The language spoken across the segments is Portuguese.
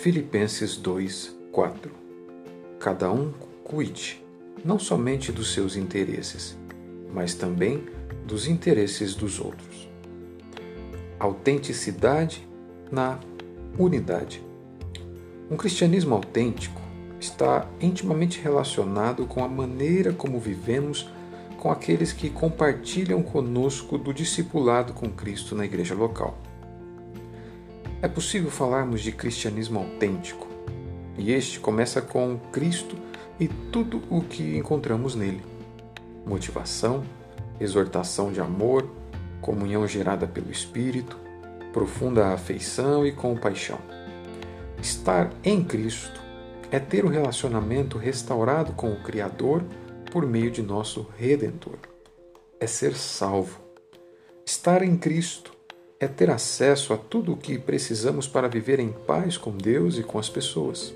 Filipenses 2, 4 Cada um cuide não somente dos seus interesses, mas também dos interesses dos outros. Autenticidade na unidade. Um cristianismo autêntico está intimamente relacionado com a maneira como vivemos com aqueles que compartilham conosco do discipulado com Cristo na igreja local. É possível falarmos de cristianismo autêntico, e este começa com Cristo e tudo o que encontramos nele: motivação, exortação de amor, comunhão gerada pelo Espírito, profunda afeição e compaixão. Estar em Cristo é ter o um relacionamento restaurado com o Criador por meio de nosso Redentor. É ser salvo. Estar em Cristo é ter acesso a tudo o que precisamos para viver em paz com Deus e com as pessoas.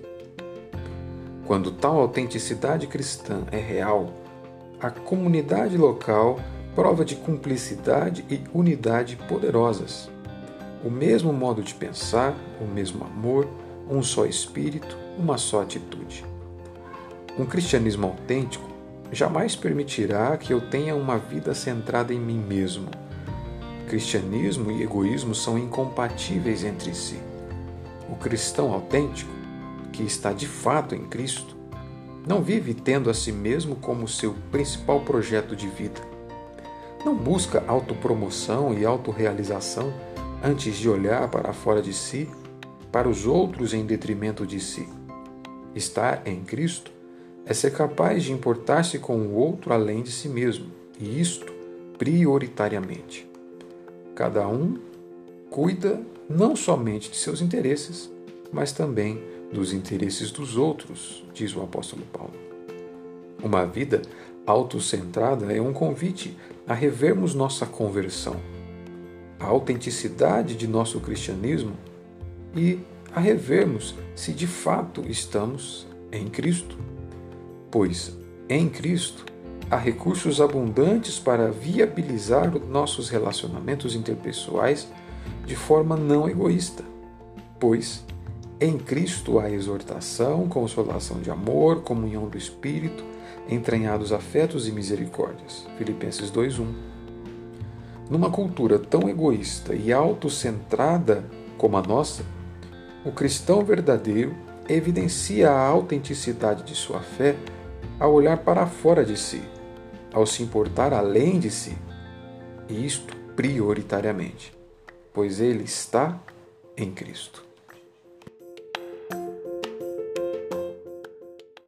Quando tal autenticidade cristã é real, a comunidade local prova de cumplicidade e unidade poderosas. O mesmo modo de pensar, o mesmo amor, um só espírito, uma só atitude. Um cristianismo autêntico jamais permitirá que eu tenha uma vida centrada em mim mesmo. Cristianismo e egoísmo são incompatíveis entre si. O cristão autêntico, que está de fato em Cristo, não vive tendo a si mesmo como seu principal projeto de vida. Não busca autopromoção e autorrealização antes de olhar para fora de si, para os outros em detrimento de si. Estar em Cristo é ser capaz de importar-se com o outro além de si mesmo, e isto prioritariamente. Cada um cuida não somente de seus interesses, mas também dos interesses dos outros, diz o apóstolo Paulo. Uma vida autocentrada é um convite a revermos nossa conversão, a autenticidade de nosso cristianismo e a revermos se de fato estamos em Cristo pois em Cristo há recursos abundantes para viabilizar nossos relacionamentos interpessoais de forma não egoísta, pois em Cristo há exortação, consolação de amor, comunhão do Espírito, entranhados afetos e misericórdias. Filipenses 2:1. Numa cultura tão egoísta e autocentrada como a nossa, o cristão verdadeiro evidencia a autenticidade de sua fé a olhar para fora de si, ao se importar além de si, e isto prioritariamente, pois ele está em Cristo.